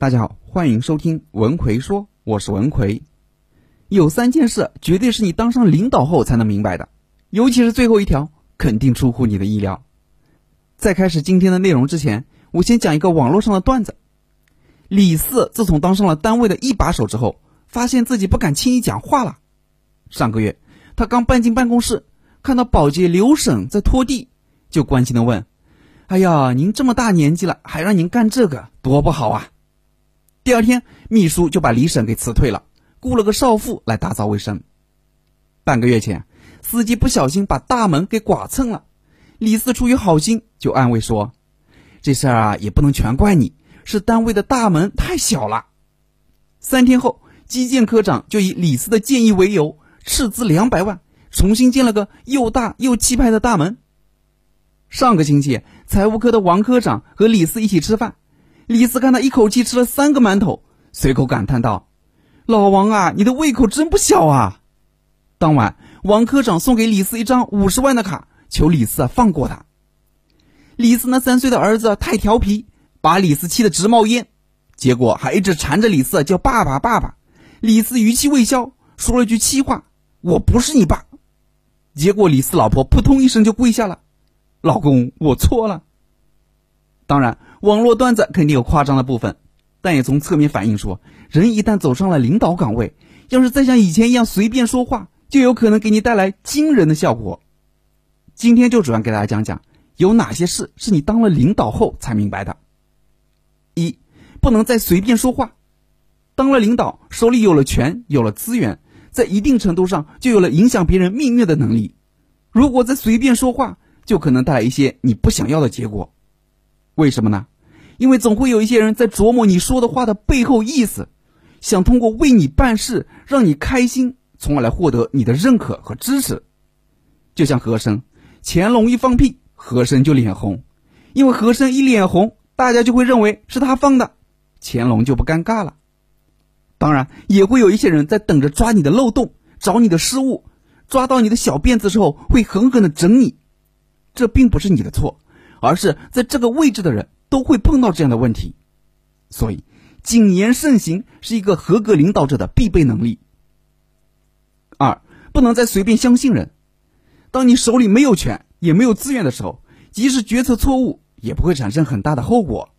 大家好，欢迎收听文奎说，我是文奎。有三件事绝对是你当上领导后才能明白的，尤其是最后一条，肯定出乎你的意料。在开始今天的内容之前，我先讲一个网络上的段子。李四自从当上了单位的一把手之后，发现自己不敢轻易讲话了。上个月，他刚搬进办公室，看到保洁刘婶在拖地，就关心的问：“哎呀，您这么大年纪了，还让您干这个，多不好啊！”第二天，秘书就把李婶给辞退了，雇了个少妇来打扫卫生。半个月前，司机不小心把大门给剐蹭了，李四出于好心就安慰说：“这事儿啊也不能全怪你，是单位的大门太小了。”三天后，基建科长就以李四的建议为由，斥资两百万重新建了个又大又气派的大门。上个星期，财务科的王科长和李四一起吃饭。李四看他一口气吃了三个馒头，随口感叹道：“老王啊，你的胃口真不小啊！”当晚，王科长送给李四一张五十万的卡，求李四放过他。李四那三岁的儿子太调皮，把李四气得直冒烟，结果还一直缠着李四叫爸爸爸爸。李四余气未消，说了句气话：“我不是你爸。”结果李四老婆扑通一声就跪下了：“老公，我错了。”当然。网络段子肯定有夸张的部分，但也从侧面反映说，人一旦走上了领导岗位，要是再像以前一样随便说话，就有可能给你带来惊人的效果。今天就主要给大家讲讲，有哪些事是你当了领导后才明白的。一，不能再随便说话。当了领导，手里有了权，有了资源，在一定程度上就有了影响别人命运的能力。如果再随便说话，就可能带来一些你不想要的结果。为什么呢？因为总会有一些人在琢磨你说的话的背后意思，想通过为你办事让你开心，从而来获得你的认可和支持。就像和珅，乾隆一放屁，和珅就脸红，因为和珅一脸红，大家就会认为是他放的，乾隆就不尴尬了。当然，也会有一些人在等着抓你的漏洞，找你的失误，抓到你的小辫子之后会狠狠的整你，这并不是你的错。而是在这个位置的人都会碰到这样的问题，所以谨言慎行是一个合格领导者的必备能力。二，不能再随便相信人。当你手里没有权也没有资源的时候，即使决策错误也不会产生很大的后果。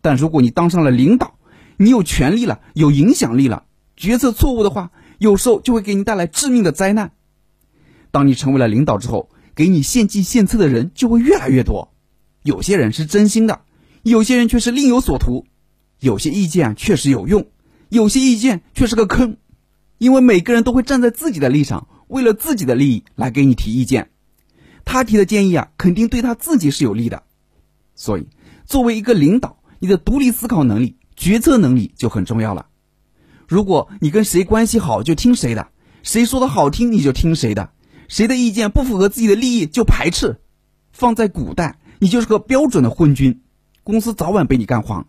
但如果你当上了领导，你有权利了，有影响力了，决策错误的话，有时候就会给你带来致命的灾难。当你成为了领导之后，给你献计献策的人就会越来越多。有些人是真心的，有些人却是另有所图。有些意见确实有用，有些意见却是个坑，因为每个人都会站在自己的立场，为了自己的利益来给你提意见。他提的建议啊，肯定对他自己是有利的。所以，作为一个领导，你的独立思考能力、决策能力就很重要了。如果你跟谁关系好就听谁的，谁说的好听你就听谁的，谁的意见不符合自己的利益就排斥，放在古代。你就是个标准的昏君，公司早晚被你干黄。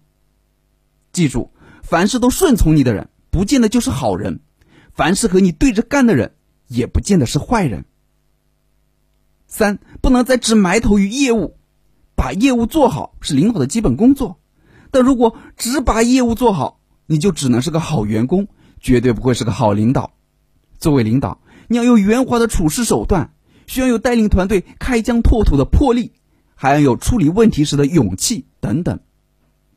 记住，凡事都顺从你的人，不见得就是好人；凡是和你对着干的人，也不见得是坏人。三，不能再只埋头于业务，把业务做好是领导的基本工作。但如果只把业务做好，你就只能是个好员工，绝对不会是个好领导。作为领导，你要有圆滑的处事手段，需要有带领团队开疆拓土的魄力。还要有处理问题时的勇气等等。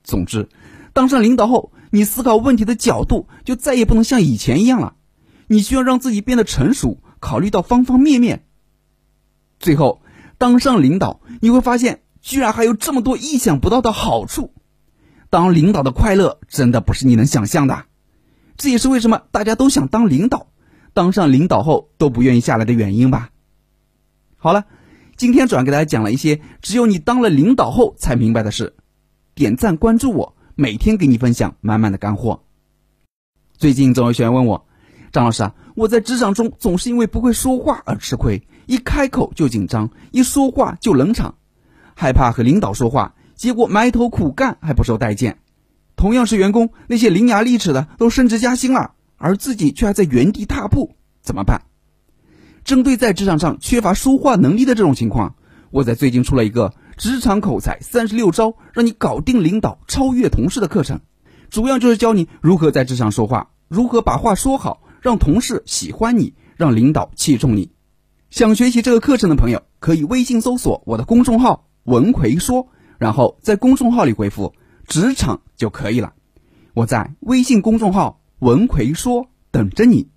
总之，当上领导后，你思考问题的角度就再也不能像以前一样了。你需要让自己变得成熟，考虑到方方面面。最后，当上领导，你会发现居然还有这么多意想不到的好处。当领导的快乐真的不是你能想象的。这也是为什么大家都想当领导，当上领导后都不愿意下来的原因吧。好了。今天主要给大家讲了一些只有你当了领导后才明白的事，点赞关注我，每天给你分享满满的干货。最近总有学员问我，张老师啊，我在职场中总是因为不会说话而吃亏，一开口就紧张，一说话就冷场，害怕和领导说话，结果埋头苦干还不受待见。同样是员工，那些伶牙俐齿的都升职加薪了，而自己却还在原地踏步，怎么办？针对在职场上缺乏说话能力的这种情况，我在最近出了一个职场口才三十六招，让你搞定领导、超越同事的课程。主要就是教你如何在职场说话，如何把话说好，让同事喜欢你，让领导器重你。想学习这个课程的朋友，可以微信搜索我的公众号“文奎说”，然后在公众号里回复“职场”就可以了。我在微信公众号“文奎说”等着你。